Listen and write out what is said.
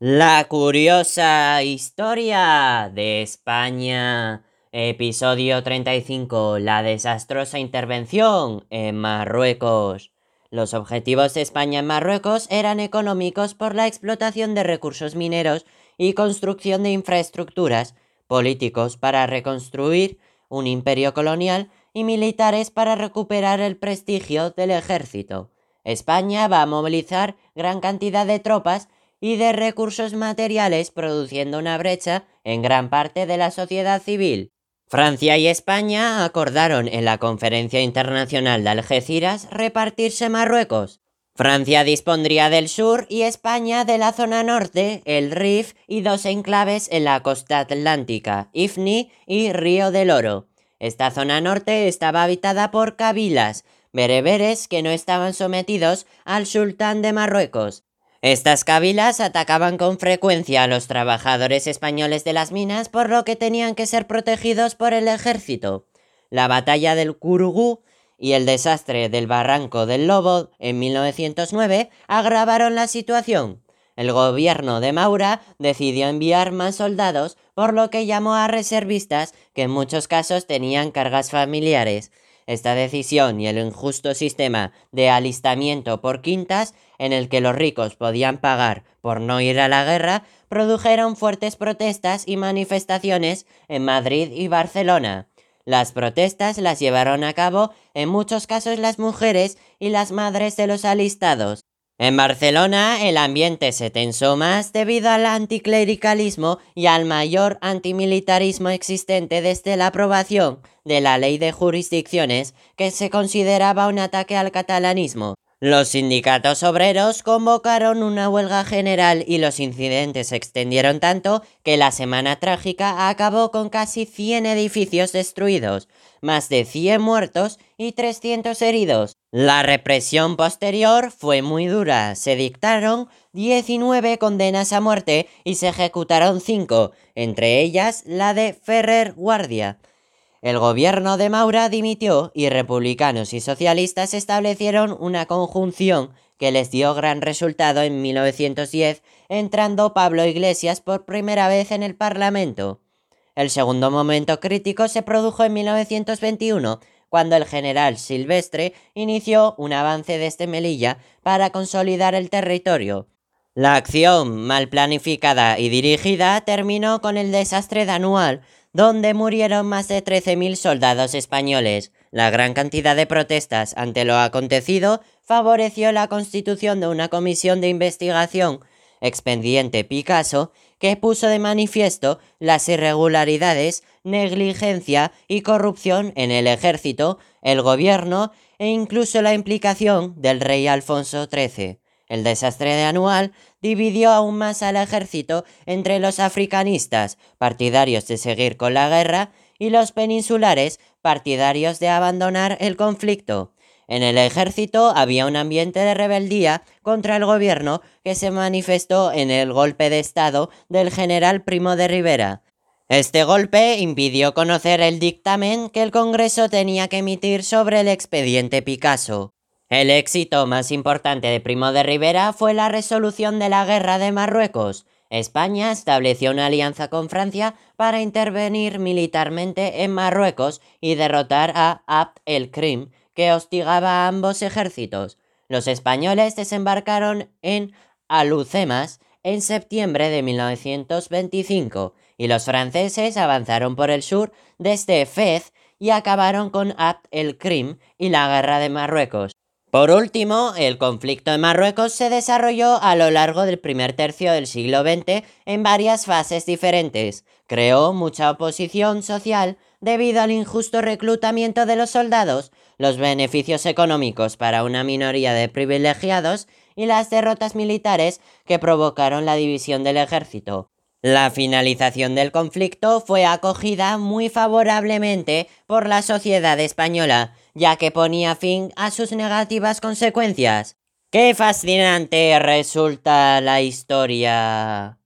La curiosa historia de España. Episodio 35. La desastrosa intervención en Marruecos. Los objetivos de España en Marruecos eran económicos por la explotación de recursos mineros y construcción de infraestructuras, políticos para reconstruir un imperio colonial y militares para recuperar el prestigio del ejército. España va a movilizar gran cantidad de tropas y de recursos materiales produciendo una brecha en gran parte de la sociedad civil. Francia y España acordaron en la Conferencia Internacional de Algeciras repartirse Marruecos. Francia dispondría del sur y España de la zona norte, el Rif y dos enclaves en la costa atlántica, Ifni y Río del Oro. Esta zona norte estaba habitada por kabilas, bereberes que no estaban sometidos al sultán de Marruecos, estas cabilas atacaban con frecuencia a los trabajadores españoles de las minas, por lo que tenían que ser protegidos por el ejército. La batalla del Curugú y el desastre del Barranco del Lobo en 1909 agravaron la situación. El gobierno de Maura decidió enviar más soldados, por lo que llamó a reservistas que en muchos casos tenían cargas familiares. Esta decisión y el injusto sistema de alistamiento por quintas, en el que los ricos podían pagar por no ir a la guerra, produjeron fuertes protestas y manifestaciones en Madrid y Barcelona. Las protestas las llevaron a cabo en muchos casos las mujeres y las madres de los alistados. En Barcelona el ambiente se tensó más debido al anticlericalismo y al mayor antimilitarismo existente desde la aprobación de la ley de jurisdicciones que se consideraba un ataque al catalanismo. Los sindicatos obreros convocaron una huelga general y los incidentes se extendieron tanto que la semana trágica acabó con casi 100 edificios destruidos, más de 100 muertos y 300 heridos. La represión posterior fue muy dura, se dictaron 19 condenas a muerte y se ejecutaron 5, entre ellas la de Ferrer Guardia. El gobierno de Maura dimitió y republicanos y socialistas establecieron una conjunción que les dio gran resultado en 1910, entrando Pablo Iglesias por primera vez en el Parlamento. El segundo momento crítico se produjo en 1921, cuando el general Silvestre inició un avance desde Melilla para consolidar el territorio. La acción, mal planificada y dirigida, terminó con el desastre de Anual, donde murieron más de 13.000 soldados españoles. La gran cantidad de protestas ante lo acontecido favoreció la constitución de una comisión de investigación, expediente Picasso, que puso de manifiesto las irregularidades, negligencia y corrupción en el ejército, el gobierno e incluso la implicación del rey Alfonso XIII. El desastre de Anual dividió aún más al ejército entre los africanistas, partidarios de seguir con la guerra, y los peninsulares, partidarios de abandonar el conflicto. En el ejército había un ambiente de rebeldía contra el gobierno que se manifestó en el golpe de Estado del general Primo de Rivera. Este golpe impidió conocer el dictamen que el Congreso tenía que emitir sobre el expediente Picasso. El éxito más importante de Primo de Rivera fue la resolución de la guerra de Marruecos. España estableció una alianza con Francia para intervenir militarmente en Marruecos y derrotar a Abd el-Krim, que hostigaba a ambos ejércitos. Los españoles desembarcaron en Alucemas en septiembre de 1925 y los franceses avanzaron por el sur desde Fez y acabaron con Abd el-Krim y la guerra de Marruecos. Por último, el conflicto en Marruecos se desarrolló a lo largo del primer tercio del siglo XX en varias fases diferentes. Creó mucha oposición social debido al injusto reclutamiento de los soldados, los beneficios económicos para una minoría de privilegiados y las derrotas militares que provocaron la división del ejército. La finalización del conflicto fue acogida muy favorablemente por la sociedad española, ya que ponía fin a sus negativas consecuencias. ¡Qué fascinante resulta la historia!